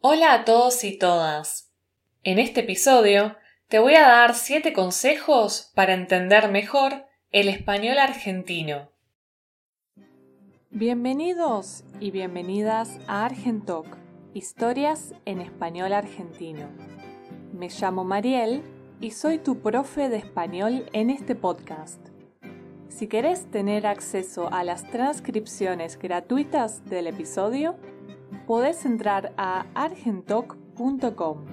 Hola a todos y todas. En este episodio te voy a dar 7 consejos para entender mejor el español argentino. Bienvenidos y bienvenidas a Argentoc, historias en español argentino. Me llamo Mariel y soy tu profe de español en este podcast. Si querés tener acceso a las transcripciones gratuitas del episodio, podés entrar a argentoc.com.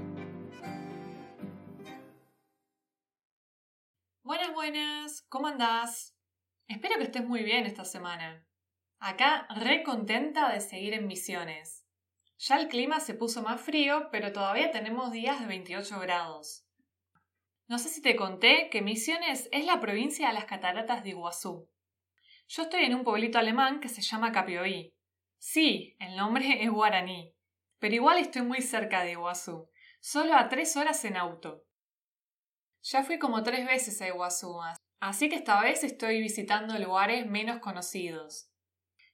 Buenas, buenas, ¿cómo andás? Espero que estés muy bien esta semana. Acá re contenta de seguir en misiones. Ya el clima se puso más frío, pero todavía tenemos días de 28 grados. No sé si te conté que Misiones es la provincia de las cataratas de Iguazú. Yo estoy en un pueblito alemán que se llama Capioí, Sí, el nombre es guaraní, pero igual estoy muy cerca de Iguazú, solo a tres horas en auto. Ya fui como tres veces a Iguazú, así que esta vez estoy visitando lugares menos conocidos.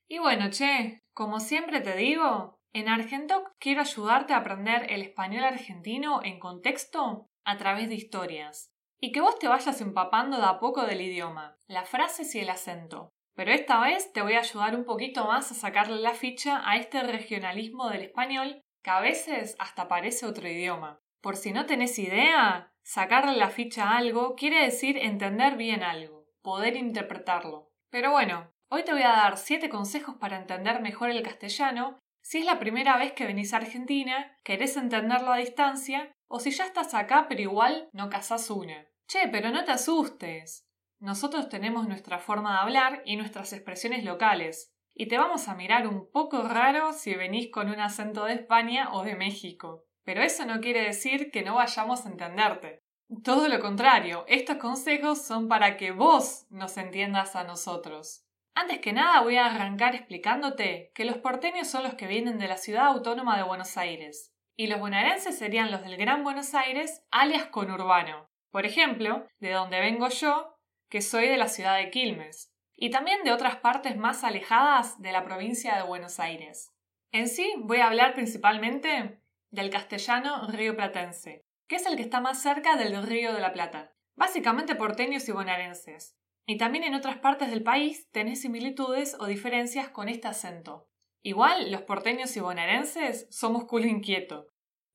Y bueno, che, como siempre te digo, en Argentoc quiero ayudarte a aprender el español argentino en contexto a través de historias, y que vos te vayas empapando de a poco del idioma, las frases y el acento. Pero esta vez te voy a ayudar un poquito más a sacarle la ficha a este regionalismo del español que a veces hasta parece otro idioma. Por si no tenés idea, sacarle la ficha a algo quiere decir entender bien algo, poder interpretarlo. Pero bueno, hoy te voy a dar 7 consejos para entender mejor el castellano si es la primera vez que venís a Argentina, querés entenderlo a distancia, o si ya estás acá pero igual no casás una. Che, pero no te asustes. Nosotros tenemos nuestra forma de hablar y nuestras expresiones locales, y te vamos a mirar un poco raro si venís con un acento de España o de México. Pero eso no quiere decir que no vayamos a entenderte. Todo lo contrario, estos consejos son para que vos nos entiendas a nosotros. Antes que nada voy a arrancar explicándote que los porteños son los que vienen de la ciudad autónoma de Buenos Aires, y los bonaerenses serían los del Gran Buenos Aires, alias conurbano. Por ejemplo, de donde vengo yo, que soy de la ciudad de Quilmes, y también de otras partes más alejadas de la provincia de Buenos Aires. En sí voy a hablar principalmente del castellano río platense, que es el que está más cerca del río de la Plata, básicamente porteños y bonaerenses. Y también en otras partes del país tenés similitudes o diferencias con este acento. Igual, los porteños y bonaerenses somos culo inquieto,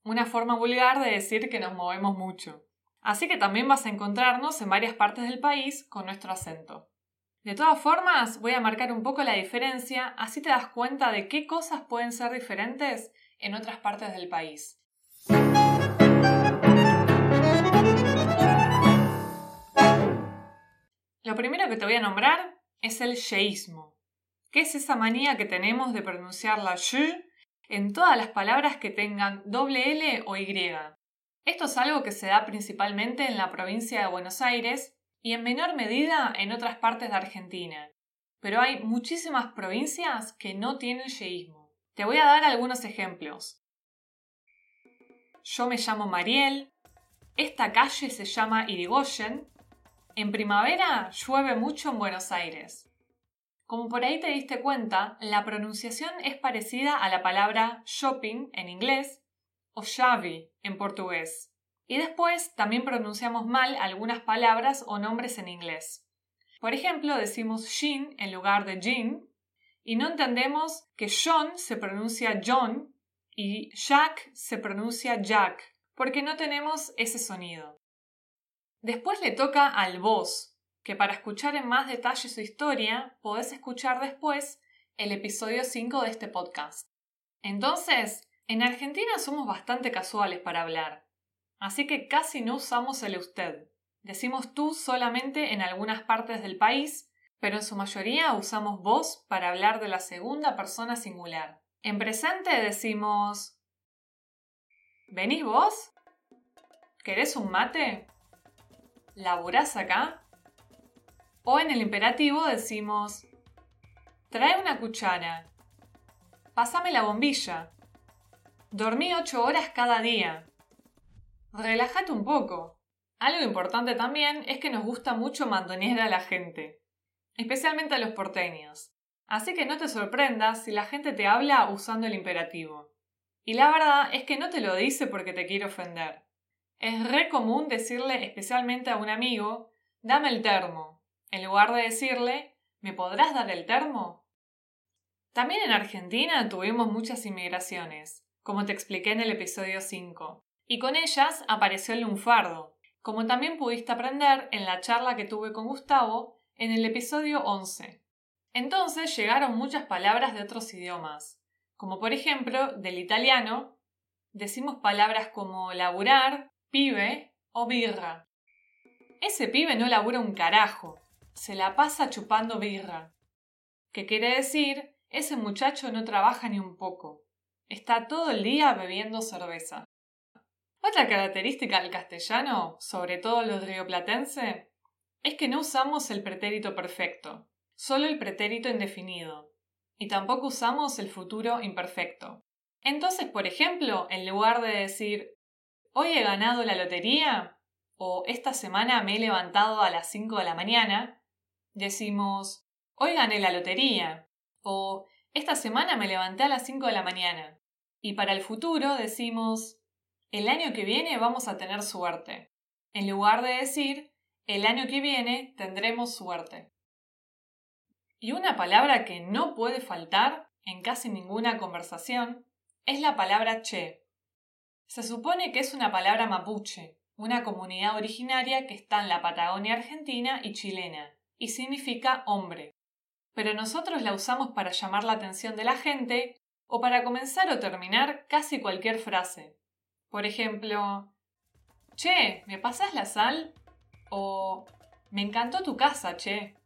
una forma vulgar de decir que nos movemos mucho. Así que también vas a encontrarnos en varias partes del país con nuestro acento. De todas formas, voy a marcar un poco la diferencia, así te das cuenta de qué cosas pueden ser diferentes en otras partes del país. Lo primero que te voy a nombrar es el yeísmo, que es esa manía que tenemos de pronunciar la y en todas las palabras que tengan doble L o Y. Esto es algo que se da principalmente en la provincia de Buenos Aires y en menor medida en otras partes de Argentina. Pero hay muchísimas provincias que no tienen yeísmo. Te voy a dar algunos ejemplos. Yo me llamo Mariel. Esta calle se llama Irigoyen. En primavera llueve mucho en Buenos Aires. Como por ahí te diste cuenta, la pronunciación es parecida a la palabra shopping en inglés o chave en portugués. Y después también pronunciamos mal algunas palabras o nombres en inglés. Por ejemplo, decimos Jean en lugar de Jean y no entendemos que John se pronuncia John y Jack se pronuncia Jack, porque no tenemos ese sonido. Después le toca al vos, que para escuchar en más detalle su historia podés escuchar después el episodio 5 de este podcast. Entonces, en Argentina somos bastante casuales para hablar, así que casi no usamos el usted. Decimos tú solamente en algunas partes del país, pero en su mayoría usamos vos para hablar de la segunda persona singular. En presente decimos ¿Venís vos? ¿Querés un mate? ¿Laburás acá? O en el imperativo decimos Trae una cuchara. Pásame la bombilla. Dormí ocho horas cada día. Relájate un poco. Algo importante también es que nos gusta mucho mandonear a la gente, especialmente a los porteños. Así que no te sorprendas si la gente te habla usando el imperativo. Y la verdad es que no te lo dice porque te quiere ofender. Es re común decirle especialmente a un amigo, dame el termo, en lugar de decirle, ¿me podrás dar el termo? También en Argentina tuvimos muchas inmigraciones, como te expliqué en el episodio 5, y con ellas apareció el lunfardo, como también pudiste aprender en la charla que tuve con Gustavo en el episodio 11. Entonces llegaron muchas palabras de otros idiomas, como por ejemplo del italiano, decimos palabras como laburar, pibe o birra. Ese pibe no labura un carajo, se la pasa chupando birra. ¿Qué quiere decir? Ese muchacho no trabaja ni un poco. Está todo el día bebiendo cerveza. Otra característica del castellano, sobre todo los rioplatense, es que no usamos el pretérito perfecto, solo el pretérito indefinido, y tampoco usamos el futuro imperfecto. Entonces, por ejemplo, en lugar de decir hoy he ganado la lotería o esta semana me he levantado a las 5 de la mañana, decimos hoy gané la lotería o esta semana me levanté a las 5 de la mañana. Y para el futuro decimos el año que viene vamos a tener suerte, en lugar de decir el año que viene tendremos suerte. Y una palabra que no puede faltar en casi ninguna conversación es la palabra che. Se supone que es una palabra mapuche, una comunidad originaria que está en la Patagonia argentina y chilena, y significa hombre. Pero nosotros la usamos para llamar la atención de la gente o para comenzar o terminar casi cualquier frase. Por ejemplo, Che, ¿me pasas la sal? O Me encantó tu casa, che.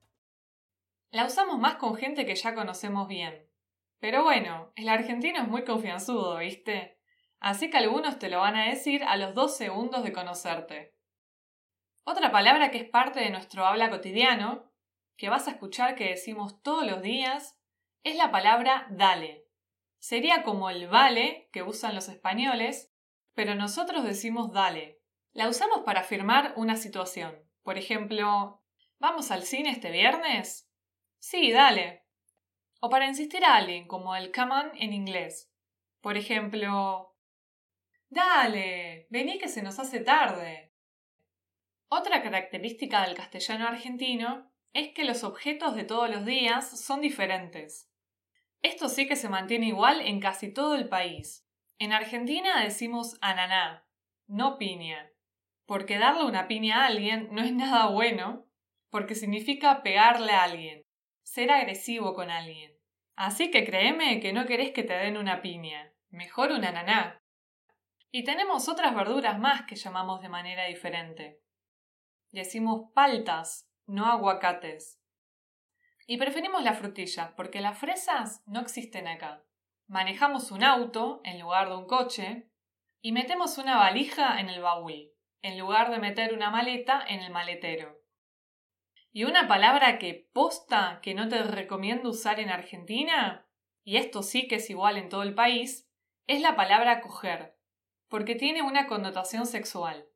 La usamos más con gente que ya conocemos bien. Pero bueno, el argentino es muy confianzudo, ¿viste? Así que algunos te lo van a decir a los dos segundos de conocerte. Otra palabra que es parte de nuestro habla cotidiano, que vas a escuchar que decimos todos los días, es la palabra dale. Sería como el vale que usan los españoles, pero nosotros decimos dale. La usamos para afirmar una situación. Por ejemplo, ¿vamos al cine este viernes? Sí, dale. O para insistir a alguien, como el come on en inglés. Por ejemplo, Dale, vení que se nos hace tarde. Otra característica del castellano argentino es que los objetos de todos los días son diferentes. Esto sí que se mantiene igual en casi todo el país. En Argentina decimos ananá, no piña, porque darle una piña a alguien no es nada bueno, porque significa pegarle a alguien ser agresivo con alguien. Así que créeme que no querés que te den una piña, mejor una ananá. Y tenemos otras verduras más que llamamos de manera diferente. Decimos paltas, no aguacates. Y preferimos las frutillas porque las fresas no existen acá. Manejamos un auto en lugar de un coche y metemos una valija en el baúl, en lugar de meter una maleta en el maletero. Y una palabra que posta que no te recomiendo usar en Argentina, y esto sí que es igual en todo el país, es la palabra coger, porque tiene una connotación sexual.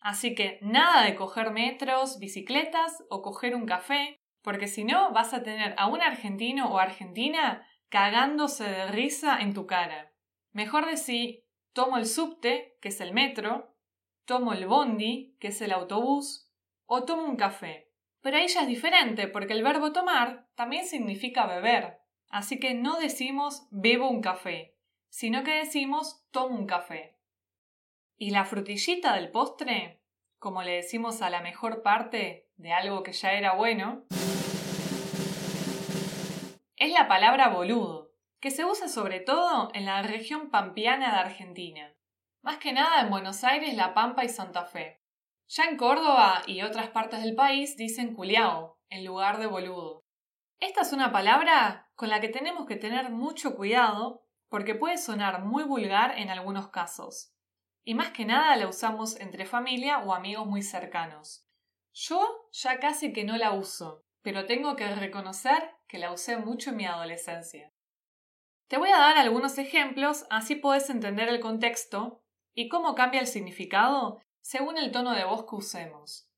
Así que nada de coger metros, bicicletas o coger un café, porque si no vas a tener a un argentino o argentina cagándose de risa en tu cara. Mejor decir, tomo el subte, que es el metro, tomo el bondi, que es el autobús, o tomo un café. Pero ahí ya es diferente, porque el verbo tomar también significa beber. Así que no decimos bebo un café, sino que decimos tomo un café. Y la frutillita del postre, como le decimos a la mejor parte de algo que ya era bueno, es la palabra boludo, que se usa sobre todo en la región pampeana de Argentina, más que nada en Buenos Aires, La Pampa y Santa Fe. Ya en Córdoba y otras partes del país dicen culiao en lugar de boludo. Esta es una palabra con la que tenemos que tener mucho cuidado porque puede sonar muy vulgar en algunos casos. Y más que nada la usamos entre familia o amigos muy cercanos. Yo ya casi que no la uso, pero tengo que reconocer que la usé mucho en mi adolescencia. Te voy a dar algunos ejemplos, así puedes entender el contexto y cómo cambia el significado según el tono de voz que usemos.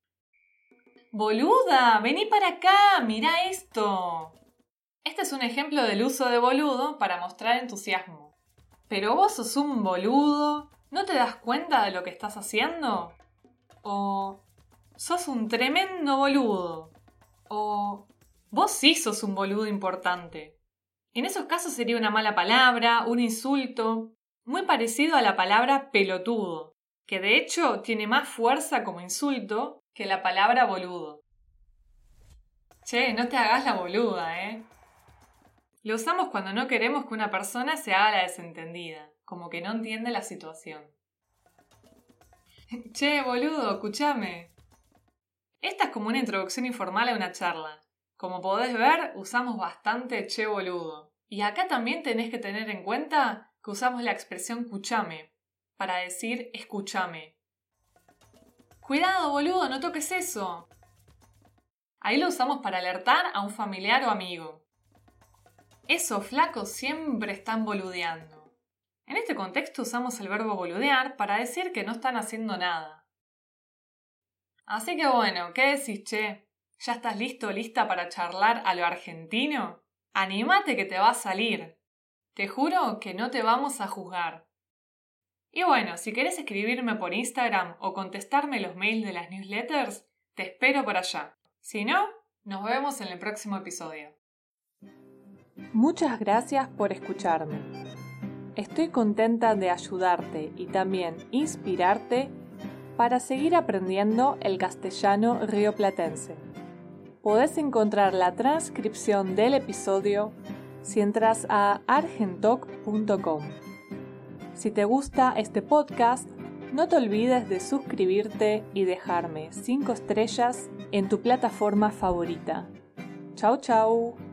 Boluda, vení para acá, mira esto. Este es un ejemplo del uso de boludo para mostrar entusiasmo. pero vos sos un boludo, ¿no te das cuenta de lo que estás haciendo? O sos un tremendo boludo. O vos sí sos un boludo importante. En esos casos sería una mala palabra, un insulto, muy parecido a la palabra pelotudo, que de hecho tiene más fuerza como insulto que la palabra boludo. Che, no te hagas la boluda, ¿eh? Lo usamos cuando no queremos que una persona se haga la desentendida, como que no entiende la situación. Che, boludo, escúchame. Esta es como una introducción informal a una charla. Como podés ver, usamos bastante che boludo. Y acá también tenés que tener en cuenta que usamos la expresión cuchame para decir escúchame. Cuidado, boludo, no toques eso. Ahí lo usamos para alertar a un familiar o amigo. Esos flacos siempre están boludeando. En este contexto usamos el verbo boludear para decir que no están haciendo nada. Así que bueno, ¿qué decís, che? ¿Ya estás listo lista para charlar a lo argentino? Anímate que te va a salir. Te juro que no te vamos a juzgar. Y bueno, si querés escribirme por Instagram o contestarme los mails de las newsletters, te espero por allá. Si no, nos vemos en el próximo episodio. Muchas gracias por escucharme. Estoy contenta de ayudarte y también inspirarte para seguir aprendiendo el castellano rioplatense. Podés encontrar la transcripción del episodio si entras a argentoc.com. Si te gusta este podcast, no te olvides de suscribirte y dejarme 5 estrellas en tu plataforma favorita. Chau chau.